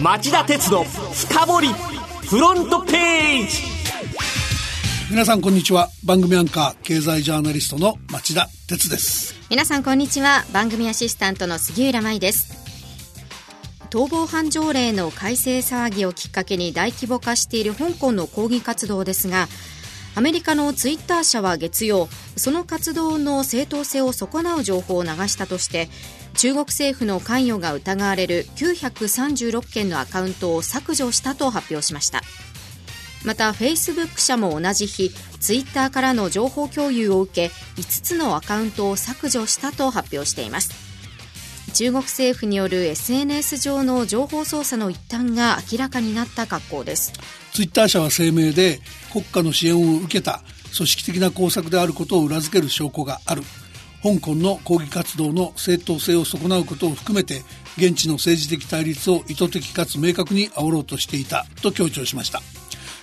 町田鉄の深掘りフロントページ。皆さんこんにちは。番組アンカー経済ジャーナリストの町田鉄です。皆さんこんにちは。番組アシスタントの杉浦舞です。逃亡犯条例の改正騒ぎをきっかけに大規模化している香港の抗議活動ですがアメリカのツイッター社は月曜その活動の正当性を損なう情報を流したとして中国政府の関与が疑われる936件のアカウントを削除したと発表しました。またフェイスブック社も同じ日ツイッターからの情報共有を受け5つのアカウントを削除したと発表しています。中国政府による SNS 上の情報操作の一端が明らかになった格好です。ツイッター社は声明で国家の支援を受けた組織的な工作であることを裏付ける証拠がある。香港の抗議活動の正当性を損なうことを含めて現地の政治的対立を意図的かつ明確に煽ろうとしていたと強調しました。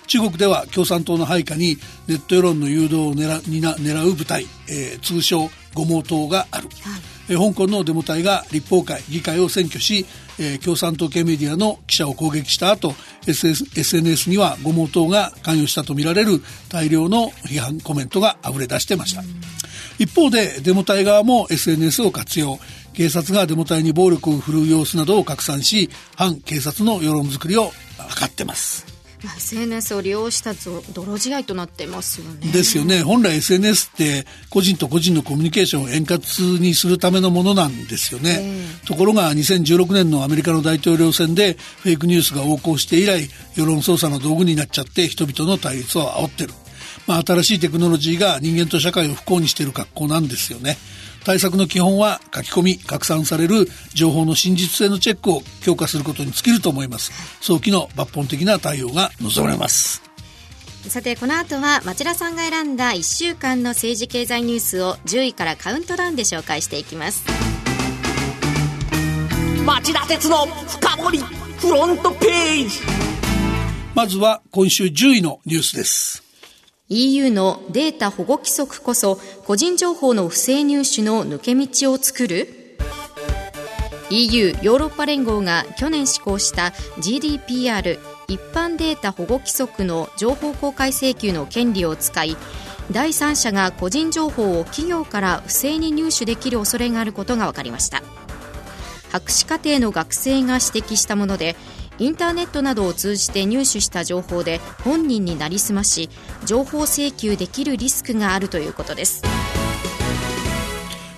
中国では共産党の配下にネット世論の誘導を狙狙う部隊、えー、通称五毛党がある、はい、えー、香港のデモ隊が立法会議会を占拠し、えー、共産党系メディアの記者を攻撃した後 SNS には五毛党が関与したとみられる大量の批判コメントが溢れ出してました一方でデモ隊側も SNS を活用警察がデモ隊に暴力を振るう様子などを拡散し反警察の世論づくりを図ってますまあ、SNS を利用した泥仕合となってますよね。ですよね。本来 SNS って個人と個人のコミュニケーションを円滑にするためのものなんですよね。えー、ところが2016年のアメリカの大統領選でフェイクニュースが横行して以来世論操作の道具になっちゃって人々の対立を煽ってる。まあ、新しいテクノロジーが人間と社会を不幸にしている格好なんですよね。対策の基本は書き込み拡散される情報の真実性のチェックを強化することに尽きると思います。早期の抜本的な対応が望まれます。さてこの後は町田さんが選んだ1週間の政治経済ニュースを10位からカウントダウンで紹介していきます。町田鉄の深掘りフロントページ。まずは今週10位のニュースです EU のデータ保護規則こそ個人情報の不正入手の抜け道を作る？EU ヨーロッパ連合が去年施行した GDPR 一般データ保護規則の情報公開請求の権利を使い第三者が個人情報を企業から不正に入手できる恐れがあることが分かりました。博士課程の学生が指摘したものでインターネットなどを通じて入手した情報で本人になりすまし情報請求できるリスクがあるということです。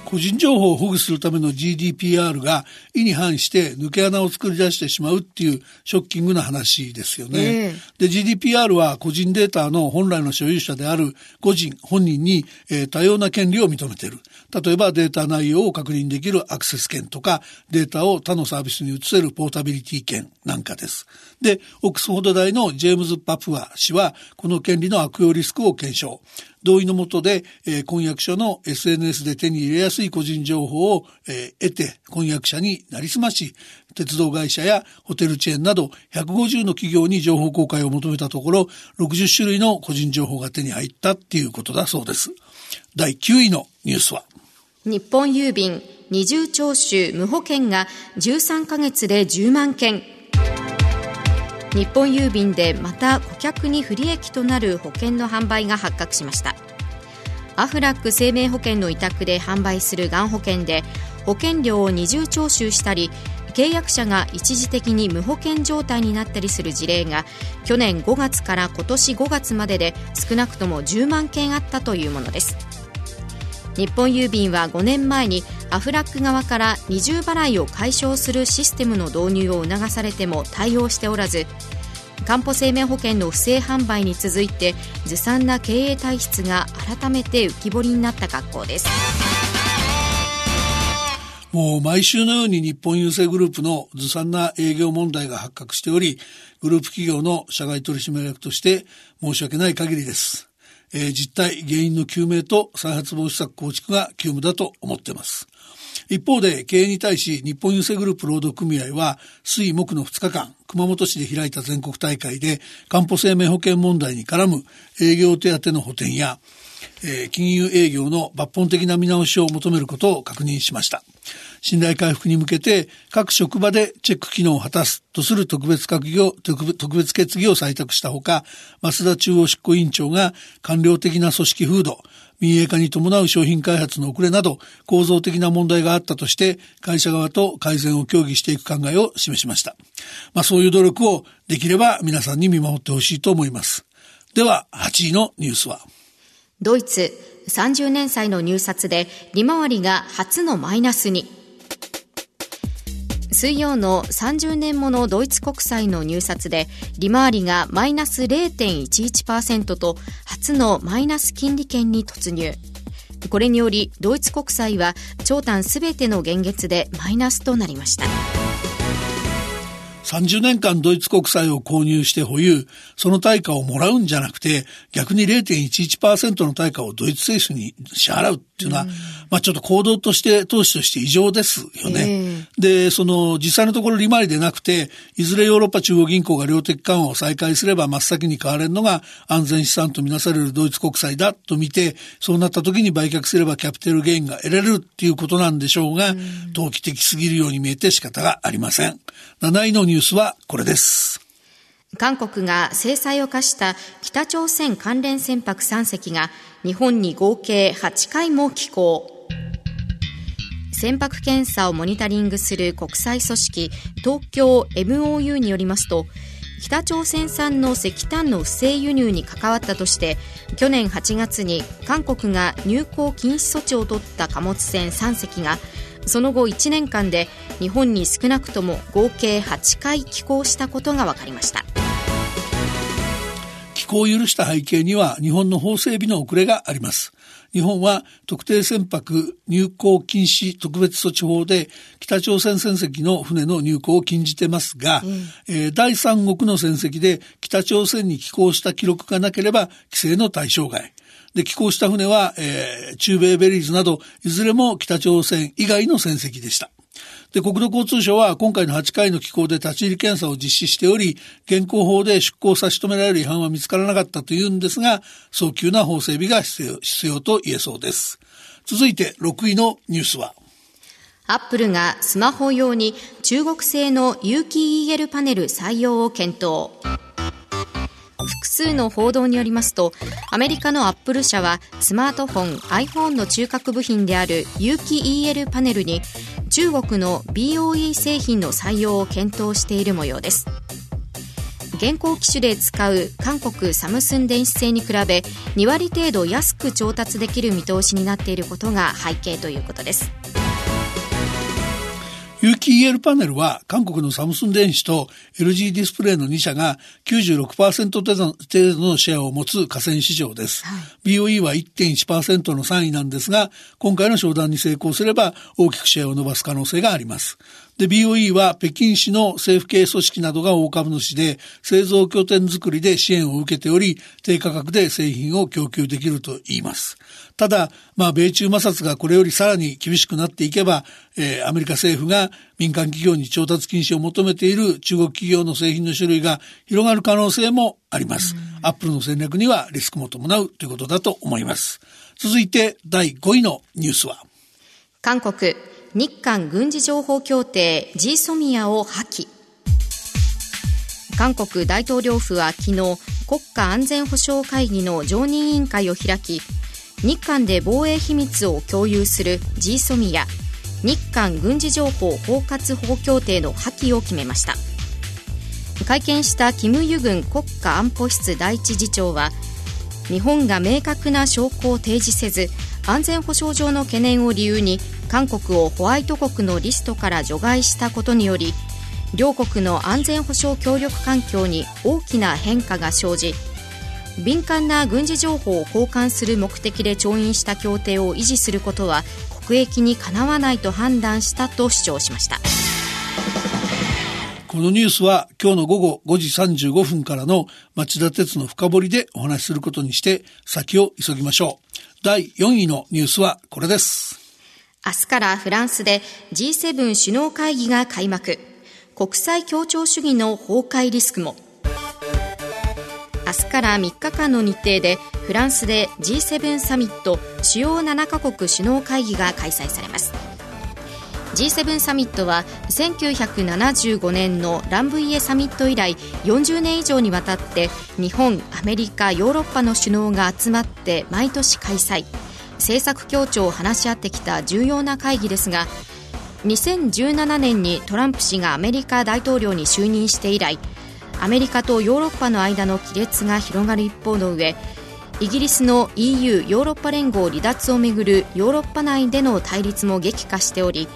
個人情報を保護するための GDPR が意に反して抜け穴を作り出してしまうっていうショッキングな話ですよね。えー、で GDPR は個人データの本来の所有者である個人本人に、えー、多様な権利を認めている。例えばデータ内容を確認できるアクセス権とかデータを他のサービスに移せるポータビリティ権なんかです。で、オックスフォード大のジェームズ・パプア氏はこの権利の悪用リスクを検証。同意のもとで、えー、婚約者の SNS で手に入れやすい個人情報を、えー、得て婚約者になりすまし、鉄道会社やホテルチェーンなど150の企業に情報公開を求めたところ、60種類の個人情報が手に入ったっていうことだそうです。第9位のニュースは日本郵便二重徴収無保険が13ヶ月で10万件日本郵便でまた顧客に不利益となる保険の販売が発覚しました。アフラック生命保険の委託で販売するがん保険で保険料を二重徴収したり契約者が一時的に無保険状態になったりする事例が去年5月から今年5月までで少なくとも10万件あったというものです。日本郵便は5年前にアフラック側から二重払いを解消するシステムの導入を促されても対応しておらずかんぽ生命保険の不正販売に続いてずさんな経営体質が改めて浮き彫りになった格好です。もう毎週のように日本郵政グループのずさんな営業問題が発覚しておりグループ企業の社外取締役として申し訳ない限りです。えー、実態、原因の究明と再発防止策構築が急務だと思っています。一方で経営に対し日本郵政グループ労働組合は水木の2日間熊本市で開いた全国大会でかんぽ生命保険問題に絡む営業手当の補填やえ、金融営業の抜本的な見直しを求めることを確認しました。信頼回復に向けて各職場でチェック機能を果たすとする特別閣議を、特別決議を採択したほか、増田中央執行委員長が官僚的な組織風土、民営化に伴う商品開発の遅れなど構造的な問題があったとして会社側と改善を協議していく考えを示しました。まあそういう努力をできれば皆さんに見守ってほしいと思います。では8位のニュースはドイツ30年債の入札で利回りが初のマイナスに。水曜の30年ものドイツ国債の入札で利回りがマイナス0.11%と初のマイナス金利圏に突入。これによりドイツ国債は長短すべての現月でマイナスとなりました。30年間ドイツ国債を購入して保有、その対価をもらうんじゃなくて、逆に0.11%の対価をドイツ政府に支払うっていうのは、うん、まあちょっと行動として、投資として異常ですよね。えー、で、その実際のところ利回りでなくて、いずれヨーロッパ中央銀行が量的緩和を再開すれば真っ先に買われるのが安全資産とみなされるドイツ国債だと見て、そうなった時に売却すればキャピタルゲインが得られるっていうことなんでしょうが、うん、投機的すぎるように見えて仕方がありません。7位のニュースはこれです。韓国が制裁を科した北朝鮮関連船舶3隻が日本に合計8回も寄港。船舶検査をモニタリングする国際組織東京 MOU によりますと北朝鮮産の石炭の不正輸入に関わったとして去年8月に韓国が入港禁止措置を取った貨物船3隻がその後1年間で日本に少なくとも合計8回寄港したことが分かりました。寄港を許した背景には日本の法整備の遅れがあります。日本は特定船舶入港禁止特別措置法で北朝鮮船籍の船の入港を禁じてますが、うん、えー、第三国の船籍で北朝鮮に寄港した記録がなければ規制の対象外。で、寄港した船は、えー、中米ベリーズなど、いずれも北朝鮮以外の船籍でした。で、国土交通省は今回の8回の寄港で立ち入り検査を実施しており、現行法で出港差し止められる違反は見つからなかったというんですが、早急な法整備が必要必要と言えそうです。続いて6位のニュースは、アップルがスマホ用に中国製の有機 EL パネル採用を検討。複数の報道によりますとアメリカのアップル社はスマートフォン iPhone の中核部品である有機 EL パネルに中国の BOE 製品の採用を検討している模様です。現行機種で使う韓国サムスン電子製に比べ2割程度安く調達できる見通しになっていることが背景ということです。有機 EL パネルは韓国のサムスン電子と LG ディスプレイの2社が96%程度のシェアを持つ河川市場です。はい、BOE は1.1%の3位なんですが、今回の商談に成功すれば大きくシェアを伸ばす可能性があります。で、BOE は北京市の政府系組織などが大株主で、製造拠点づくりで支援を受けており、低価格で製品を供給できると言います。ただ、まあ、米中摩擦がこれよりさらに厳しくなっていけば、えー、アメリカ政府が民間企業に調達禁止を求めている中国企業の製品の種類が広がる可能性もあります。アップルの戦略にはリスクも伴うということだと思います。続いて第5位のニュースは韓国日韓軍事情報協定 G ソミアを破棄。韓国大統領府は昨日国家安全保障会議の常任委員会を開き日韓で防衛秘密を共有する G ソミア日韓軍事情報包括法協定の破棄を決めました。会見したキム・ユグン国家安保室第一次長は日本が明確な証拠を提示せず安全保障上の懸念を理由に韓国をホワイト国のリストから除外したことにより両国の安全保障協力環境に大きな変化が生じ敏感な軍事情報を交換する目的で調印した協定を維持することは国益にかなわないと判断したと主張しました。このニュースは今日の午後5時35分からの町田鉄の深掘りでお話しすることにして先を急ぎましょう。第4位のニュースはこれです。明日からフランスで G7 首脳会議が開幕。国際協調主義の崩壊リスクも。明日から3日間の日程でフランスで G7 サミット主要7カ国首脳会議が開催されます。G7 サミットは1975年のランブイエサミット以来40年以上にわたって日本、アメリカ、ヨーロッパの首脳が集まって毎年開催。政策協調を話し合ってきた重要な会議ですが2017年にトランプ氏がアメリカ大統領に就任して以来アメリカとヨーロッパの間の亀裂が広がる一方の上イギリスの EU= ヨーロッパ連合離脱をめぐるヨーロッパ内での対立も激化しており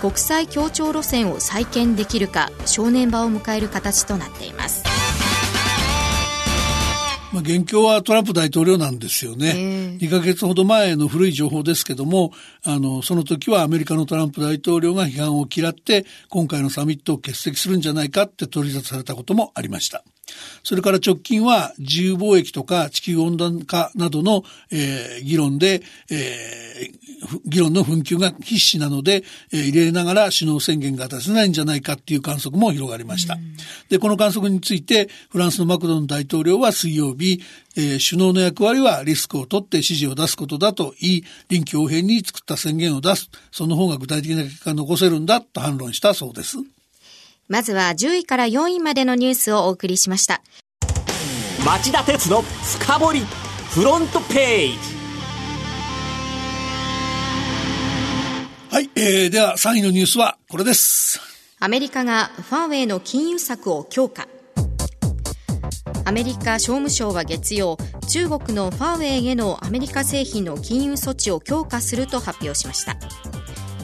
国際協調路線を再建できるか正念場を迎える形となっています。まあ、現況はトランプ大統領なんですよね。2ヶ月ほど前の古い情報ですけども、あの、その時はアメリカのトランプ大統領が批判を嫌って、今回のサミットを欠席するんじゃないかって取り沙汰されたこともありました。それから直近は自由貿易とか地球温暖化などの、えー、議論で、えー、議論の紛糾が必至なので、えー、入れながら首脳宣言が出せないんじゃないかっていう観測も広がりました。で、この観測についてフランスのマクロン大統領は水曜日、えー、首脳の役割はリスクを取って指示を出すことだと言い、臨機応変に作った宣言を出す。その方が具体的な結果を残せるんだと反論したそうです。まずは10位から4位までのニュースをお送りしました。町田鉄の深掘りフロントページはい、えー、では3位のニュースはこれです。アメリカがファーウェイの金融策を強化。アメリカ商務省は月曜、中国のファーウェイへのアメリカ製品の金融措置を強化すると発表しました。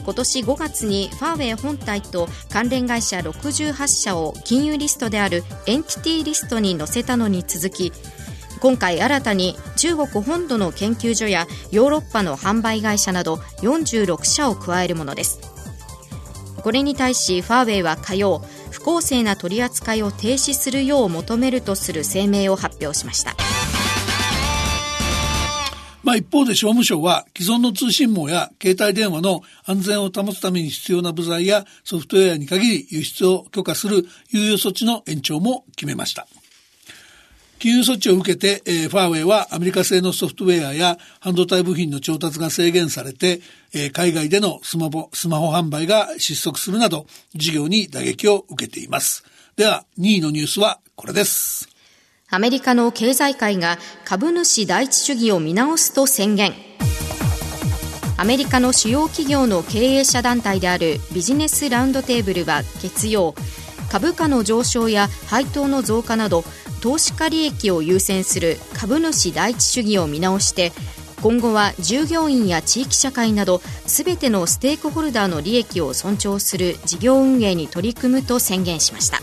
今年5月にファーウェイ本体と関連会社68社を金融リストであるエンティティリストに載せたのに続き今回新たに中国本土の研究所やヨーロッパの販売会社など46社を加えるものです。これに対しファーウェイは火曜不公正な取り扱いを停止するよう求めるとする声明を発表しました。まあ一方で商務省は既存の通信網や携帯電話の安全を保つために必要な部材やソフトウェアに限り輸出を許可する猶予措置の延長も決めました。金融措置を受けて、えー、ファーウェイはアメリカ製のソフトウェアや半導体部品の調達が制限されて、えー、海外でのスマホスマホ販売が失速するなど事業に打撃を受けています。では2位のニュースはこれです。アメリカの経済界が株主第一主義を見直すと宣言アメリカの主要企業の経営者団体であるビジネスラウンドテーブルは月曜株価の上昇や配当の増加など投資家利益を優先する株主第一主義を見直して今後は従業員や地域社会などすべてのステークホルダーの利益を尊重する事業運営に取り組むと宣言しました。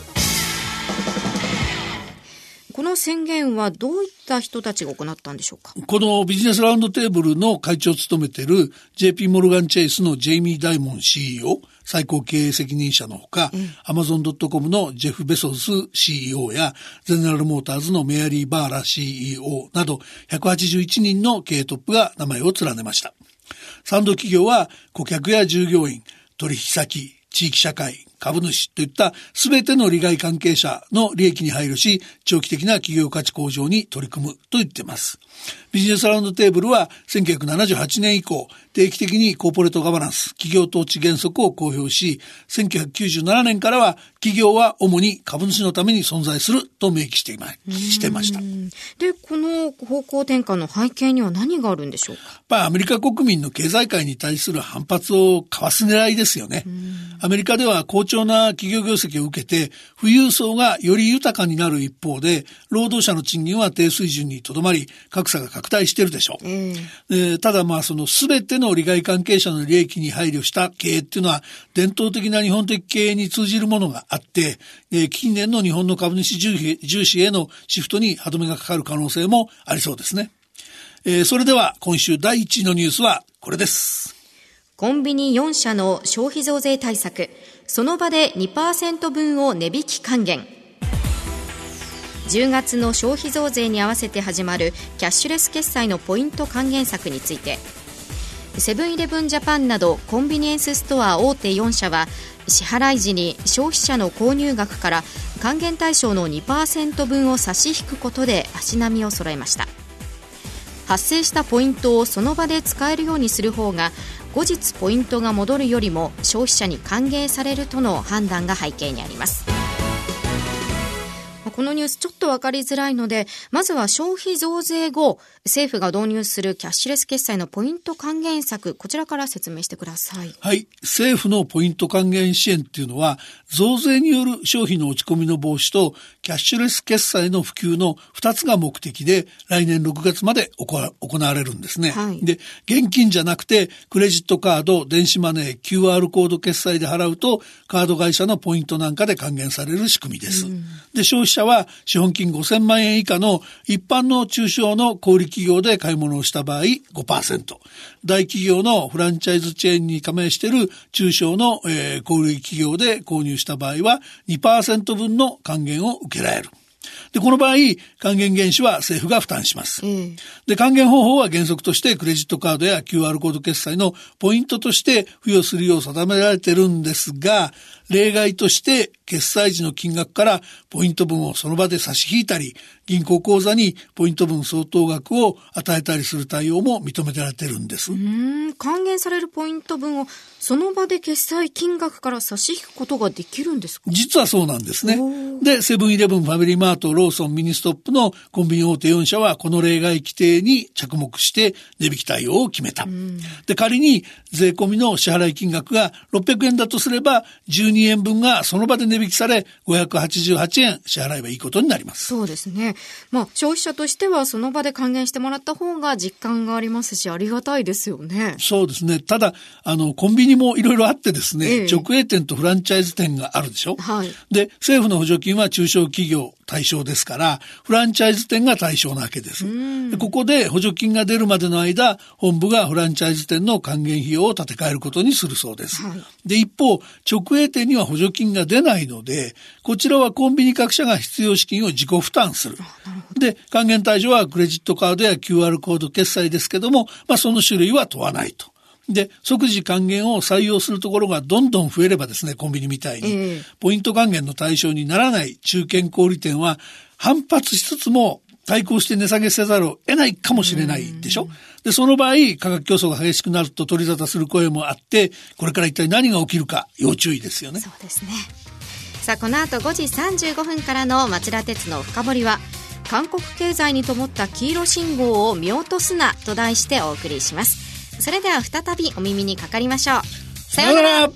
この宣言はどういった人たちが行ったんでしょうか？このビジネスラウンドテーブルの会長を務めている JP モルガン・チェイスのジェイミー・ダイモン CEO、最高経営責任者のほか、アマゾン・ドット・コムのジェフ・ベソス CEO や、ゼネラル・モーターズのメアリー・バーラ CEO など、181人の経営トップが名前を連ねました。サンド企業は顧客や従業員、取引先、地域社会、株主といった全ての利害関係者の利益に配慮し、長期的な企業価値向上に取り組むと言っています。ビジネスラウンドテーブルは1978年以降、定期的にコーポレートガバナンス、企業統治原則を公表し、1997年からは企業は主に株主のために存在すると明記していましてました。で、この方向転換の背景には何があるんでしょうか？やっぱりアメリカ国民の経済界に対する反発をかわす狙いですよね。アメリカでは好調な企業業績を受けて、富裕層がより豊かになる一方で、労働者の賃金は低水準にとどまり、格差が拡大してるでしょう。えー、ただまあその全ての利害関係者の利益に配慮した経営っていうのは伝統的な日本的経営に通じるものがあって、えー、近年の日本の株主重視へのシフトに歯止めがかかる可能性もありそうですね。えー、それでは今週第1位のニュースはこれです。コンビニ4社の消費増税対策、その場で2%分を値引き還元。10月の消費増税に合わせて始まるキャッシュレス決済のポイント還元策についてセブンイレブン・ジャパンなどコンビニエンスストア大手4社は支払い時に消費者の購入額から還元対象の2%分を差し引くことで足並みを揃えました発生したポイントをその場で使えるようにする方が後日ポイントが戻るよりも消費者に歓迎されるとの判断が背景にあります。このニュースちょっと分かりづらいのでまずは消費増税後政府が導入するキャッシュレス決済のポイント還元策こちらから説明してください。はい。政府のポイント還元支援っていうのは増税による消費の落ち込みの防止とキャッシュレス決済の普及の2つが目的で来年6月まで行われるんですね、はい、で現金じゃなくてクレジットカード電子マネー QR コード決済で払うとカード会社のポイントなんかで還元される仕組みです、うん、で消費者は資本金5000万円以下の一般の中小の小売企業で買い物をした場合5%、大企業のフランチャイズチェーンに加盟している中小の、えー、小売企業で購入した場合は2%分の還元を受けられる。で、この場合、還元原資は政府が負担します。うん、で、還元方法は原則としてクレジットカードや QR コード決済のポイントとして付与するよう定められてるんですが、例外として決済時の金額からポイント分をその場で差し引いたり、銀行口座にポイント分相当額を与えたりする対応も認められてるんです。うん還元されるポイント分をその場で決済金額から差し引くことができるんですか？実はそうなんですね。で、セブンイレブン、ファミリーマート、ローソン、ミニストップのコンビニ大手4社はこの例外規定に着目して値引き対応を決めた。で、仮に税込みの支払い金額が600円だとすれば12円分がその場で値引きされ588円支払えばいいことになります。そうですね。まあ消費者としてはその場で還元してもらった方が実感がありますしありがたいですよね。そうですね。ただ、あの、コンビニもいろいろあってですね、ええ、直営店とフランチャイズ店があるでしょ？はい。で、政府の補助金は中小企業対象ですから、フランチャイズ店が対象なわけです。でここで補助金が出るまでの間、本部がフランチャイズ店の還元費用を立て替えることにするそうです。はい、で、一方、直営店には補助金が出ないので、こちらはコンビニ各社が必要資金を自己負担する。で、還元対象はクレジットカードや QR コード決済ですけども、まあその種類は問わないと。で、即時還元を採用するところがどんどん増えればですね、コンビニみたいに、えー、ポイント還元の対象にならない中堅小売店は反発しつつも対抗して値下げせざるを得ないかもしれないでしょ？で、その場合、価格競争が激しくなると取り沙汰する声もあって、これから一体何が起きるか要注意ですよね。そうですね。さあ、この後5時35分からの町田鉄の深掘りは、韓国経済に灯った黄色信号を見落とすなと題してお送りします。それでは再びお耳にかかりましょう。さようなら